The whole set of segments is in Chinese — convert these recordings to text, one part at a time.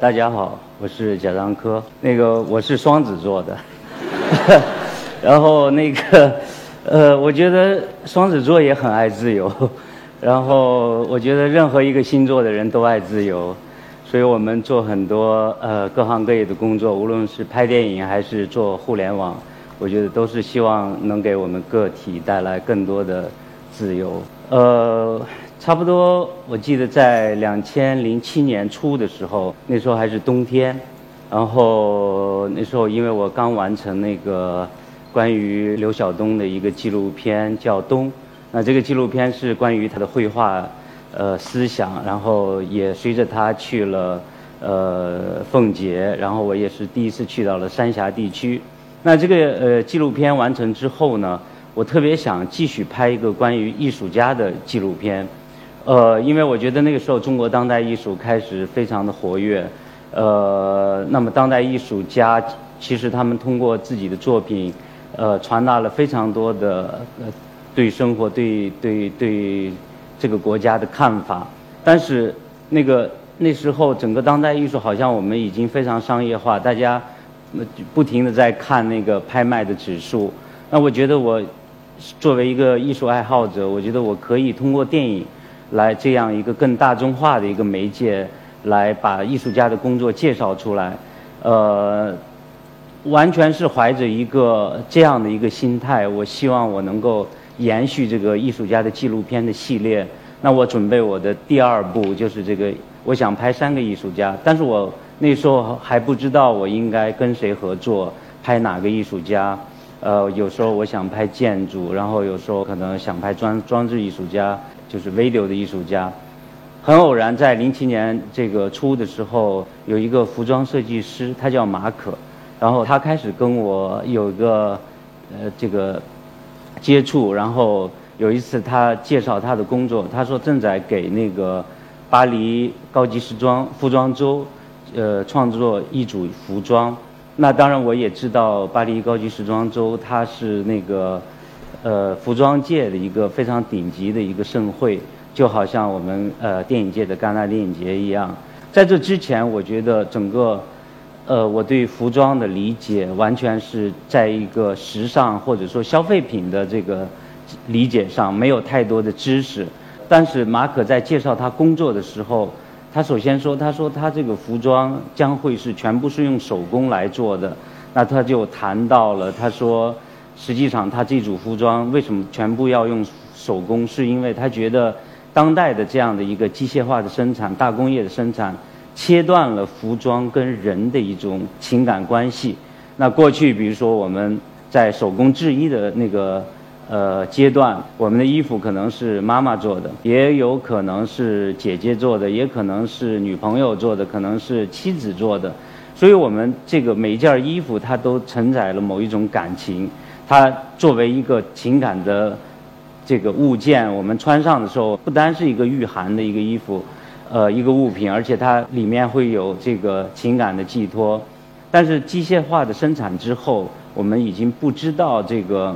大家好，我是贾樟柯。那个我是双子座的，然后那个呃，我觉得双子座也很爱自由，然后我觉得任何一个星座的人都爱自由，所以我们做很多呃各行各业的工作，无论是拍电影还是做互联网，我觉得都是希望能给我们个体带来更多的自由。呃。差不多，我记得在两千零七年初的时候，那时候还是冬天，然后那时候因为我刚完成那个关于刘晓东的一个纪录片叫《冬》，那这个纪录片是关于他的绘画呃思想，然后也随着他去了呃奉节，然后我也是第一次去到了三峡地区。那这个呃纪录片完成之后呢，我特别想继续拍一个关于艺术家的纪录片。呃，因为我觉得那个时候中国当代艺术开始非常的活跃，呃，那么当代艺术家其实他们通过自己的作品，呃，传达了非常多的对生活、对对对这个国家的看法。但是那个那时候整个当代艺术好像我们已经非常商业化，大家不停的在看那个拍卖的指数。那我觉得我作为一个艺术爱好者，我觉得我可以通过电影。来这样一个更大众化的一个媒介，来把艺术家的工作介绍出来，呃，完全是怀着一个这样的一个心态。我希望我能够延续这个艺术家的纪录片的系列。那我准备我的第二部就是这个，我想拍三个艺术家，但是我那时候还不知道我应该跟谁合作，拍哪个艺术家。呃，有时候我想拍建筑，然后有时候可能想拍装装置艺术家。就是 video 的艺术家，很偶然在零七年这个初的时候，有一个服装设计师，他叫马可，然后他开始跟我有一个呃这个接触，然后有一次他介绍他的工作，他说正在给那个巴黎高级时装服装周呃创作一组服装，那当然我也知道巴黎高级时装周它是那个。呃，服装界的一个非常顶级的一个盛会，就好像我们呃电影界的戛纳电影节一样。在这之前，我觉得整个呃我对服装的理解完全是在一个时尚或者说消费品的这个理解上没有太多的知识。但是马可在介绍他工作的时候，他首先说，他说他这个服装将会是全部是用手工来做的。那他就谈到了，他说。实际上，他这组服装为什么全部要用手工？是因为他觉得当代的这样的一个机械化的生产、大工业的生产，切断了服装跟人的一种情感关系。那过去，比如说我们在手工制衣的那个呃阶段，我们的衣服可能是妈妈做的，也有可能是姐姐做的，也可能是女朋友做的，可能是妻子做的。所以我们这个每一件衣服，它都承载了某一种感情。它作为一个情感的这个物件，我们穿上的时候，不单是一个御寒的一个衣服，呃，一个物品，而且它里面会有这个情感的寄托。但是机械化的生产之后，我们已经不知道这个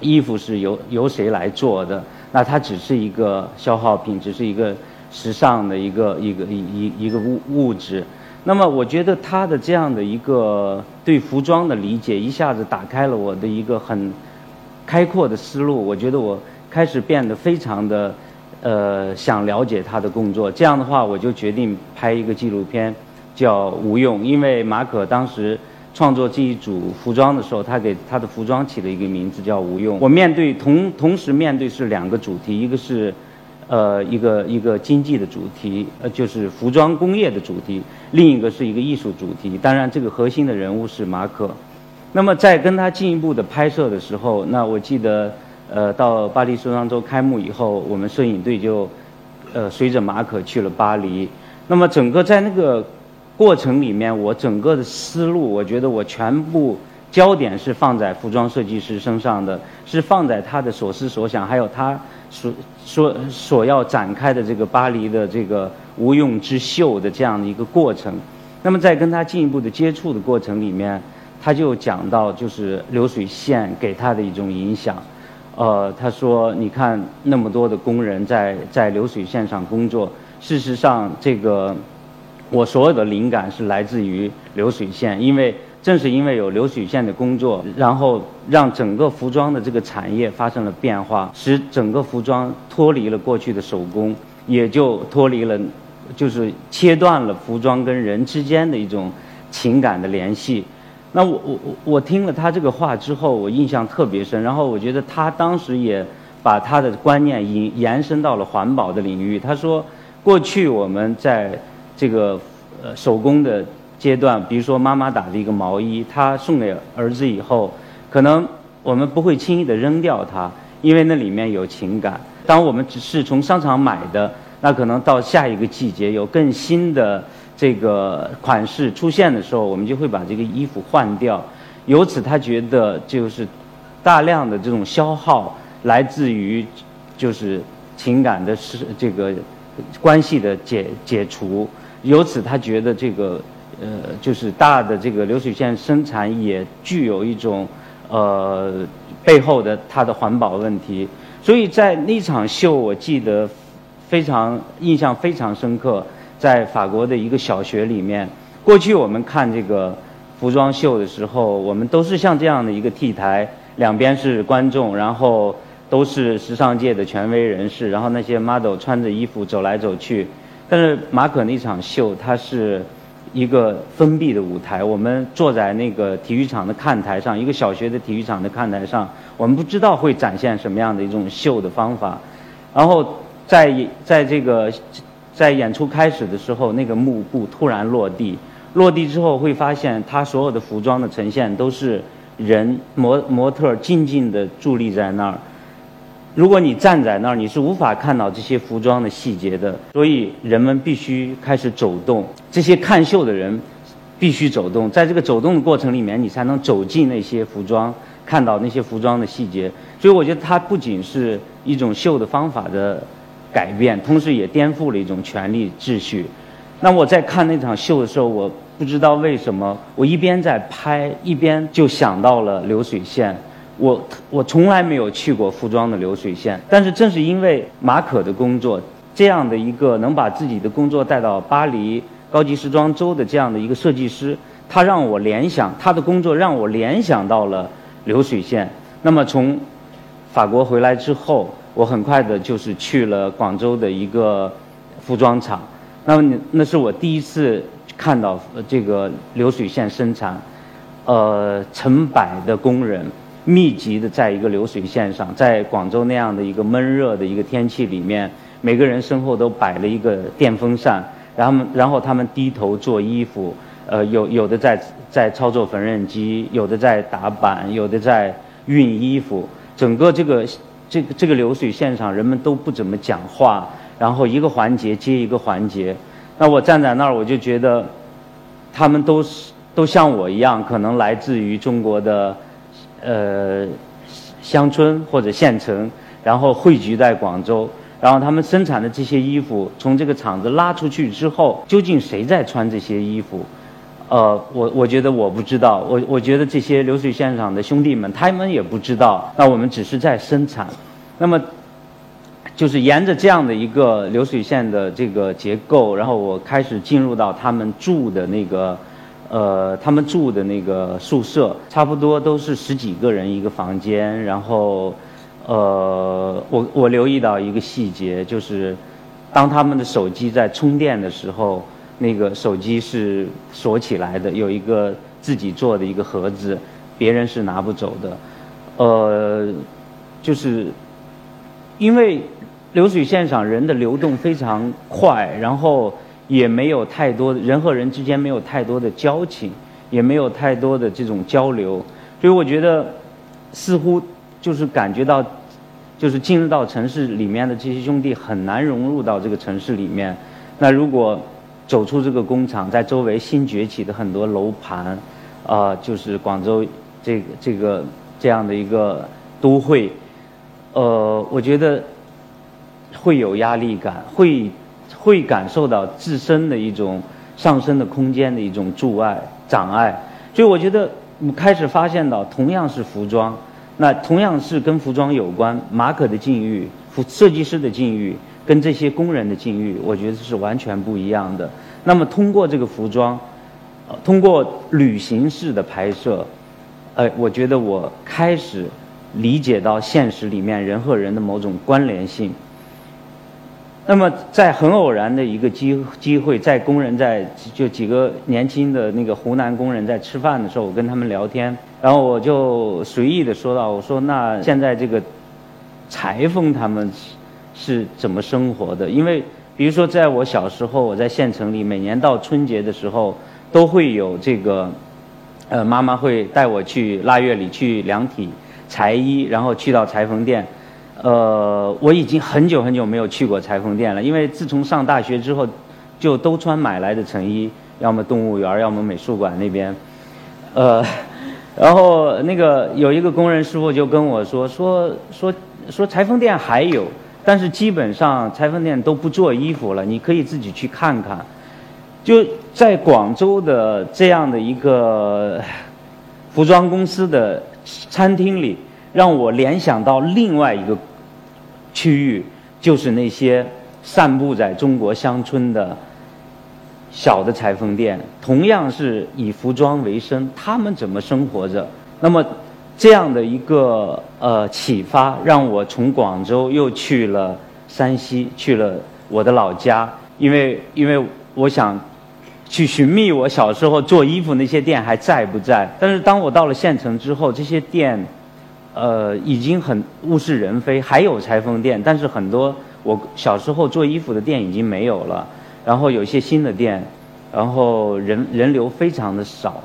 衣服是由由谁来做的，那它只是一个消耗品，只是一个时尚的一个一个一一一个物物质。那么，我觉得他的这样的一个对服装的理解，一下子打开了我的一个很开阔的思路。我觉得我开始变得非常的呃想了解他的工作。这样的话，我就决定拍一个纪录片，叫《无用》。因为马可当时创作这一组服装的时候，他给他的服装起了一个名字叫《无用》。我面对同同时面对是两个主题，一个是。呃，一个一个经济的主题，呃，就是服装工业的主题；另一个是一个艺术主题。当然，这个核心的人物是马可。那么，在跟他进一步的拍摄的时候，那我记得，呃，到巴黎时装周开幕以后，我们摄影队就，呃，随着马可去了巴黎。那么，整个在那个过程里面，我整个的思路，我觉得我全部焦点是放在服装设计师身上的，是放在他的所思所想，还有他。所所所要展开的这个巴黎的这个无用之秀的这样的一个过程，那么在跟他进一步的接触的过程里面，他就讲到就是流水线给他的一种影响。呃，他说：“你看那么多的工人在在流水线上工作，事实上这个我所有的灵感是来自于流水线，因为正是因为有流水线的工作，然后让整个服装的这个产业发生了变化，使整个服装脱离了过去的手工，也就脱离了，就是切断了服装跟人之间的一种情感的联系。那我我我我听了他这个话之后，我印象特别深。然后我觉得他当时也把他的观念延延伸到了环保的领域。他说，过去我们在这个呃手工的阶段，比如说妈妈打的一个毛衣，她送给儿子以后，可能我们不会轻易的扔掉它，因为那里面有情感。当我们只是从商场买的，那可能到下一个季节有更新的。这个款式出现的时候，我们就会把这个衣服换掉。由此，他觉得就是大量的这种消耗来自于就是情感的是这个关系的解解除。由此，他觉得这个呃就是大的这个流水线生产也具有一种呃背后的它的环保问题。所以在那场秀，我记得非常印象非常深刻。在法国的一个小学里面，过去我们看这个服装秀的时候，我们都是像这样的一个 T 台，两边是观众，然后都是时尚界的权威人士，然后那些 model 穿着衣服走来走去。但是马可那场秀，它是一个封闭的舞台，我们坐在那个体育场的看台上，一个小学的体育场的看台上，我们不知道会展现什么样的一种秀的方法。然后在在这个。在演出开始的时候，那个幕布突然落地，落地之后会发现，他所有的服装的呈现都是人模模特静静的伫立在那儿。如果你站在那儿，你是无法看到这些服装的细节的。所以人们必须开始走动，这些看秀的人必须走动，在这个走动的过程里面，你才能走进那些服装，看到那些服装的细节。所以我觉得它不仅是一种秀的方法的。改变，同时也颠覆了一种权力秩序。那我在看那场秀的时候，我不知道为什么，我一边在拍，一边就想到了流水线。我我从来没有去过服装的流水线，但是正是因为马可的工作，这样的一个能把自己的工作带到巴黎高级时装周的这样的一个设计师，他让我联想他的工作，让我联想到了流水线。那么从法国回来之后。我很快的就是去了广州的一个服装厂，那么那是我第一次看到这个流水线生产，呃，成百的工人密集的在一个流水线上，在广州那样的一个闷热的一个天气里面，每个人身后都摆了一个电风扇，然后然后他们低头做衣服，呃，有有的在在操作缝纫机，有的在打板，有的在熨衣服，整个这个。这个这个流水线上，人们都不怎么讲话，然后一个环节接一个环节。那我站在那儿，我就觉得，他们都是都像我一样，可能来自于中国的呃乡村或者县城，然后汇聚在广州。然后他们生产的这些衣服，从这个厂子拉出去之后，究竟谁在穿这些衣服？呃，我我觉得我不知道，我我觉得这些流水线上的兄弟们，他们也不知道。那我们只是在生产，那么就是沿着这样的一个流水线的这个结构，然后我开始进入到他们住的那个，呃，他们住的那个宿舍，差不多都是十几个人一个房间。然后，呃，我我留意到一个细节，就是当他们的手机在充电的时候。那个手机是锁起来的，有一个自己做的一个盒子，别人是拿不走的。呃，就是因为流水线上人的流动非常快，然后也没有太多人和人之间没有太多的交情，也没有太多的这种交流，所以我觉得似乎就是感觉到，就是进入到城市里面的这些兄弟很难融入到这个城市里面。那如果走出这个工厂，在周围新崛起的很多楼盘，啊，就是广州这个这个这样的一个都会，呃，我觉得会有压力感，会会感受到自身的一种上升的空间的一种阻碍障碍，所以我觉得我开始发现到，同样是服装，那同样是跟服装有关，马可的境遇，服设计师的境遇。跟这些工人的境遇，我觉得是完全不一样的。那么通过这个服装，呃，通过旅行式的拍摄，呃，我觉得我开始理解到现实里面人和人的某种关联性。那么在很偶然的一个机机会，在工人在就几个年轻的那个湖南工人在吃饭的时候，我跟他们聊天，然后我就随意的说到，我说那现在这个裁缝他们是怎么生活的？因为比如说在我小时候，我在县城里，每年到春节的时候，都会有这个，呃，妈妈会带我去腊月里去量体裁衣，然后去到裁缝店。呃，我已经很久很久没有去过裁缝店了，因为自从上大学之后，就都穿买来的成衣，要么动物园，要么美术馆那边。呃，然后那个有一个工人师傅就跟我说说说说裁缝店还有，但是基本上裁缝店都不做衣服了，你可以自己去看看。就在广州的这样的一个服装公司的餐厅里。让我联想到另外一个区域，就是那些散布在中国乡村的小的裁缝店，同样是以服装为生，他们怎么生活着？那么这样的一个呃启发，让我从广州又去了山西，去了我的老家，因为因为我想去寻觅我小时候做衣服那些店还在不在。但是当我到了县城之后，这些店。呃，已经很物是人非，还有裁缝店，但是很多我小时候做衣服的店已经没有了。然后有一些新的店，然后人人流非常的少。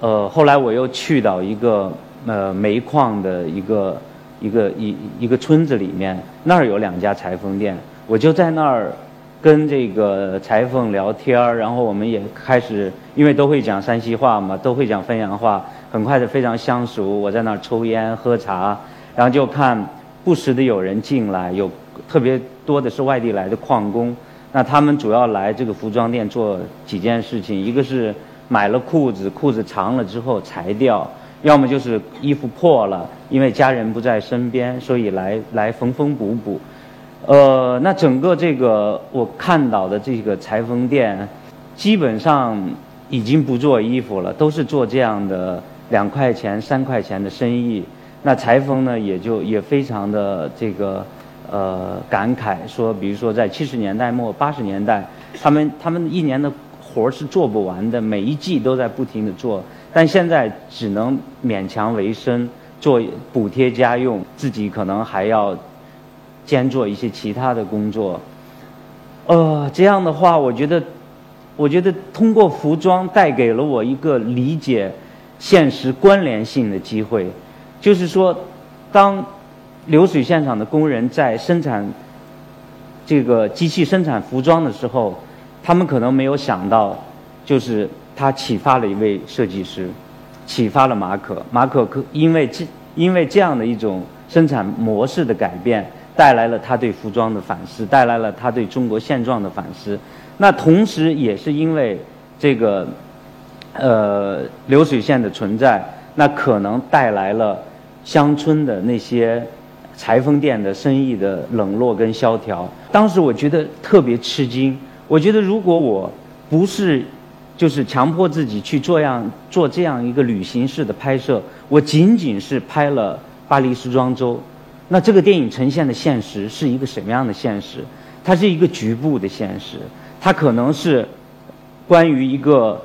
呃，后来我又去到一个呃煤矿的一个一个一一个村子里面，那儿有两家裁缝店，我就在那儿跟这个裁缝聊天儿，然后我们也开始，因为都会讲山西话嘛，都会讲汾阳话。很快就非常相熟，我在那儿抽烟喝茶，然后就看不时的有人进来，有特别多的是外地来的矿工。那他们主要来这个服装店做几件事情，一个是买了裤子，裤子长了之后裁掉；要么就是衣服破了，因为家人不在身边，所以来来缝缝补补。呃，那整个这个我看到的这个裁缝店，基本上已经不做衣服了，都是做这样的。两块钱、三块钱的生意，那裁缝呢也就也非常的这个呃感慨，说比如说在七十年代末、八十年代，他们他们一年的活儿是做不完的，每一季都在不停的做，但现在只能勉强为生，做补贴家用，自己可能还要兼做一些其他的工作。呃，这样的话，我觉得，我觉得通过服装带给了我一个理解。现实关联性的机会，就是说，当流水线上的工人在生产这个机器生产服装的时候，他们可能没有想到，就是他启发了一位设计师，启发了马可。马可可因为这因为这样的一种生产模式的改变，带来了他对服装的反思，带来了他对中国现状的反思。那同时也是因为这个。呃，流水线的存在，那可能带来了乡村的那些裁缝店的生意的冷落跟萧条。当时我觉得特别吃惊。我觉得如果我不是就是强迫自己去做样做这样一个旅行式的拍摄，我仅仅是拍了巴黎时装周，那这个电影呈现的现实是一个什么样的现实？它是一个局部的现实，它可能是关于一个。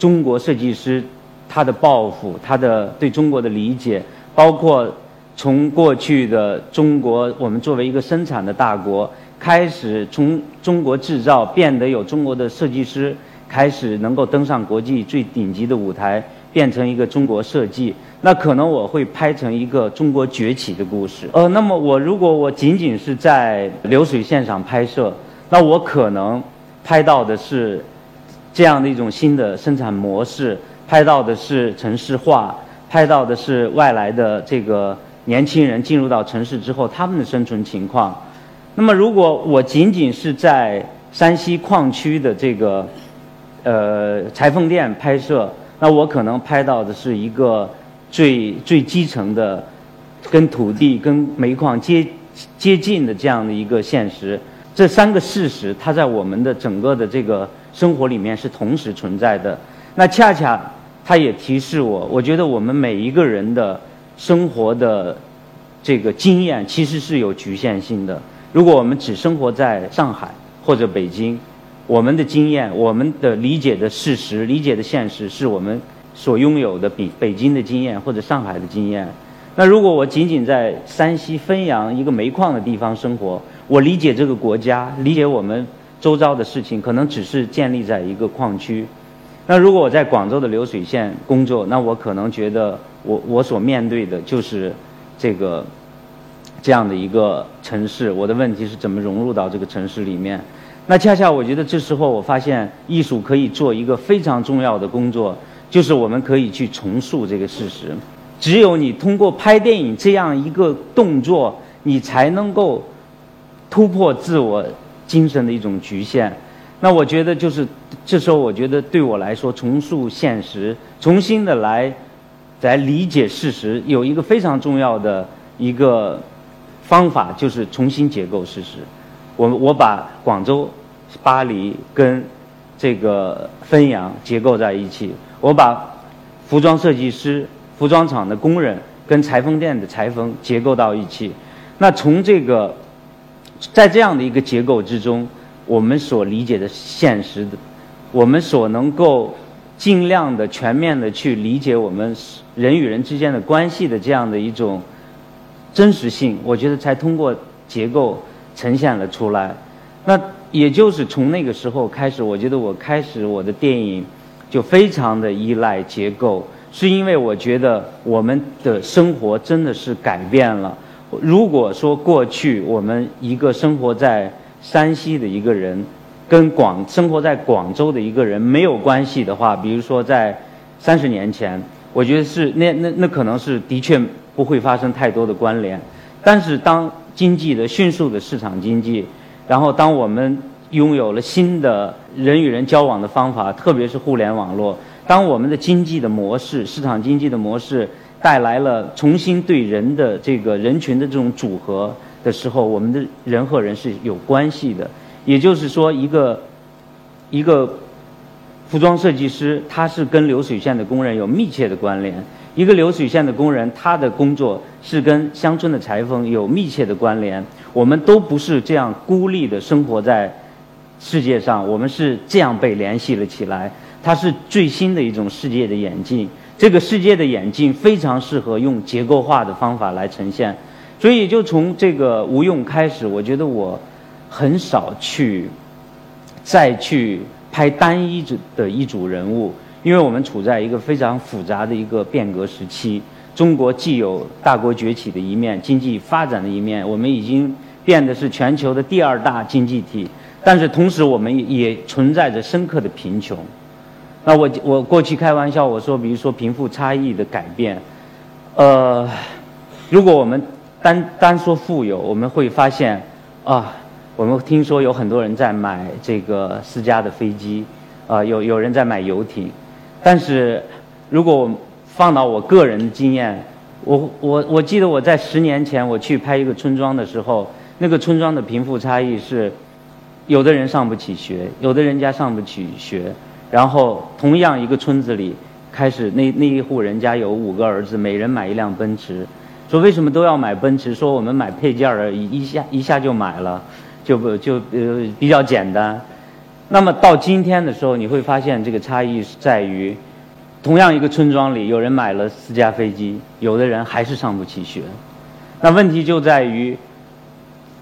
中国设计师，他的抱负，他的对中国的理解，包括从过去的中国，我们作为一个生产的大国，开始从中国制造变得有中国的设计师，开始能够登上国际最顶级的舞台，变成一个中国设计。那可能我会拍成一个中国崛起的故事。呃，那么我如果我仅仅是在流水线上拍摄，那我可能拍到的是。这样的一种新的生产模式，拍到的是城市化，拍到的是外来的这个年轻人进入到城市之后他们的生存情况。那么，如果我仅仅是在山西矿区的这个呃裁缝店拍摄，那我可能拍到的是一个最最基层的，跟土地、跟煤矿接接近的这样的一个现实。这三个事实，它在我们的整个的这个。生活里面是同时存在的。那恰恰它也提示我，我觉得我们每一个人的生活的这个经验其实是有局限性的。如果我们只生活在上海或者北京，我们的经验、我们的理解的事实、理解的现实，是我们所拥有的比北京的经验或者上海的经验。那如果我仅仅在山西汾阳一个煤矿的地方生活，我理解这个国家，理解我们周遭的事情，可能只是建立在一个矿区。那如果我在广州的流水线工作，那我可能觉得我我所面对的就是这个这样的一个城市。我的问题是怎么融入到这个城市里面？那恰恰我觉得这时候我发现艺术可以做一个非常重要的工作，就是我们可以去重塑这个事实。只有你通过拍电影这样一个动作，你才能够突破自我精神的一种局限。那我觉得就是这时候，我觉得对我来说，重塑现实，重新的来来理解事实，有一个非常重要的一个方法，就是重新结构事实。我我把广州、巴黎跟这个汾阳结构在一起，我把服装设计师。服装厂的工人跟裁缝店的裁缝结构到一起，那从这个，在这样的一个结构之中，我们所理解的现实的，我们所能够尽量的全面的去理解我们人与人之间的关系的这样的一种真实性，我觉得才通过结构呈现了出来。那也就是从那个时候开始，我觉得我开始我的电影就非常的依赖结构。是因为我觉得我们的生活真的是改变了。如果说过去我们一个生活在山西的一个人，跟广生活在广州的一个人没有关系的话，比如说在三十年前，我觉得是那那那可能是的确不会发生太多的关联。但是当经济的迅速的市场经济，然后当我们拥有了新的人与人交往的方法，特别是互联网络。当我们的经济的模式、市场经济的模式带来了重新对人的这个人群的这种组合的时候，我们的人和人是有关系的。也就是说，一个一个服装设计师，他是跟流水线的工人有密切的关联；一个流水线的工人，他的工作是跟乡村的裁缝有密切的关联。我们都不是这样孤立的生活在世界上，我们是这样被联系了起来。它是最新的一种世界的演进，这个世界的演进非常适合用结构化的方法来呈现，所以就从这个吴用开始，我觉得我很少去再去拍单一组的一组人物，因为我们处在一个非常复杂的一个变革时期，中国既有大国崛起的一面，经济发展的一面，我们已经变得是全球的第二大经济体，但是同时我们也存在着深刻的贫穷。那我我过去开玩笑我说，比如说贫富差异的改变，呃，如果我们单单说富有，我们会发现啊，我们听说有很多人在买这个私家的飞机，啊，有有人在买游艇，但是如果放到我个人的经验，我我我记得我在十年前我去拍一个村庄的时候，那个村庄的贫富差异是，有的人上不起学，有的人家上不起学。然后，同样一个村子里，开始那那一户人家有五个儿子，每人买一辆奔驰。说为什么都要买奔驰？说我们买配件儿，一一下一下就买了，就不就呃比较简单。那么到今天的时候，你会发现这个差异是在于，同样一个村庄里，有人买了私家飞机，有的人还是上不起学。那问题就在于，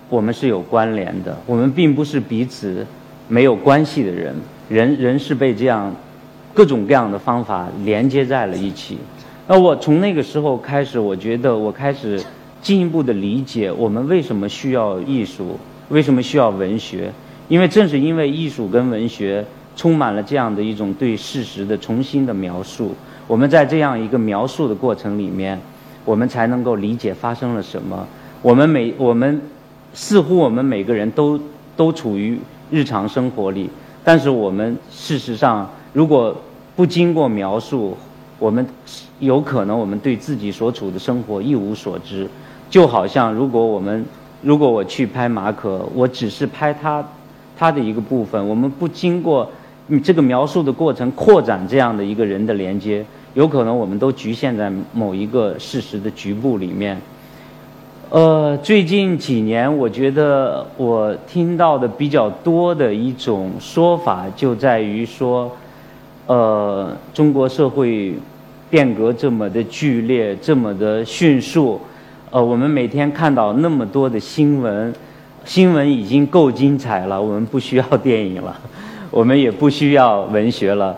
我们是有关联的，我们并不是彼此没有关系的人。人人是被这样各种各样的方法连接在了一起。那我从那个时候开始，我觉得我开始进一步的理解我们为什么需要艺术，为什么需要文学。因为正是因为艺术跟文学充满了这样的一种对事实的重新的描述，我们在这样一个描述的过程里面，我们才能够理解发生了什么。我们每我们似乎我们每个人都都处于日常生活里。但是我们事实上，如果不经过描述，我们有可能我们对自己所处的生活一无所知。就好像如果我们，如果我去拍马可，我只是拍他他的一个部分，我们不经过你这个描述的过程扩展这样的一个人的连接，有可能我们都局限在某一个事实的局部里面。呃，最近几年，我觉得我听到的比较多的一种说法，就在于说，呃，中国社会变革这么的剧烈，这么的迅速，呃，我们每天看到那么多的新闻，新闻已经够精彩了，我们不需要电影了，我们也不需要文学了，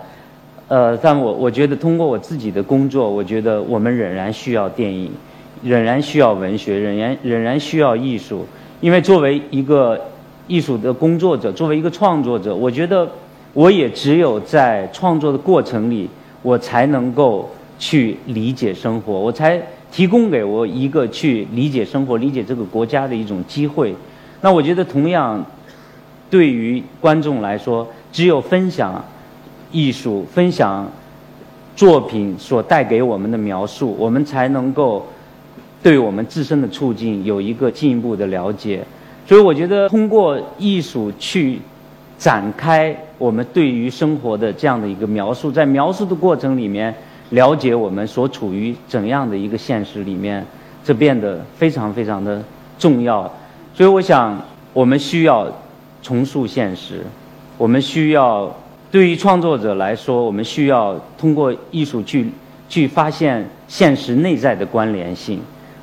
呃，但我我觉得通过我自己的工作，我觉得我们仍然需要电影。仍然需要文学，仍然仍然需要艺术，因为作为一个艺术的工作者，作为一个创作者，我觉得我也只有在创作的过程里，我才能够去理解生活，我才提供给我一个去理解生活、理解这个国家的一种机会。那我觉得，同样对于观众来说，只有分享艺术、分享作品所带给我们的描述，我们才能够。对我们自身的处境有一个进一步的了解，所以我觉得通过艺术去展开我们对于生活的这样的一个描述，在描述的过程里面了解我们所处于怎样的一个现实里面，这变得非常非常的重要。所以我想，我们需要重塑现实，我们需要对于创作者来说，我们需要通过艺术去去发现现实内在的关联性。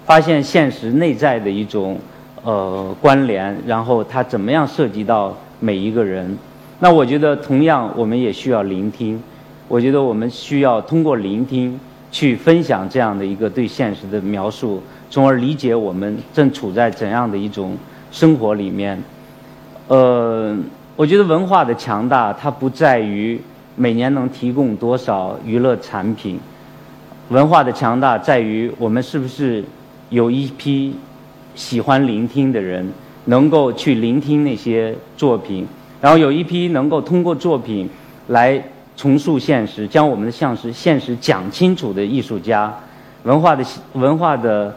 发现现实内在的一种呃关联，然后它怎么样涉及到每一个人？那我觉得同样我们也需要聆听。我觉得我们需要通过聆听去分享这样的一个对现实的描述，从而理解我们正处在怎样的一种生活里面。呃，我觉得文化的强大，它不在于每年能提供多少娱乐产品，文化的强大在于我们是不是。有一批喜欢聆听的人，能够去聆听那些作品，然后有一批能够通过作品来重塑现实，将我们的现实现实讲清楚的艺术家。文化的文化的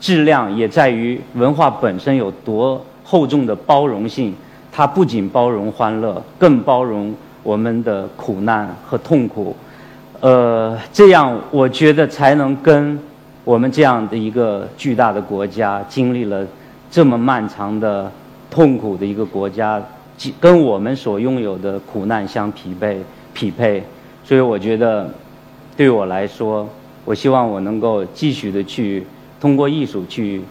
质量也在于文化本身有多厚重的包容性，它不仅包容欢乐，更包容我们的苦难和痛苦。呃，这样我觉得才能跟。我们这样的一个巨大的国家，经历了这么漫长的痛苦的一个国家，跟我们所拥有的苦难相匹配匹配，所以我觉得，对我来说，我希望我能够继续的去通过艺术去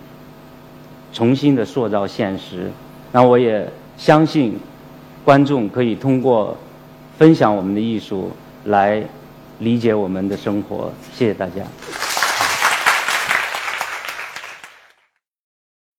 重新的塑造现实。那我也相信，观众可以通过分享我们的艺术来理解我们的生活。谢谢大家。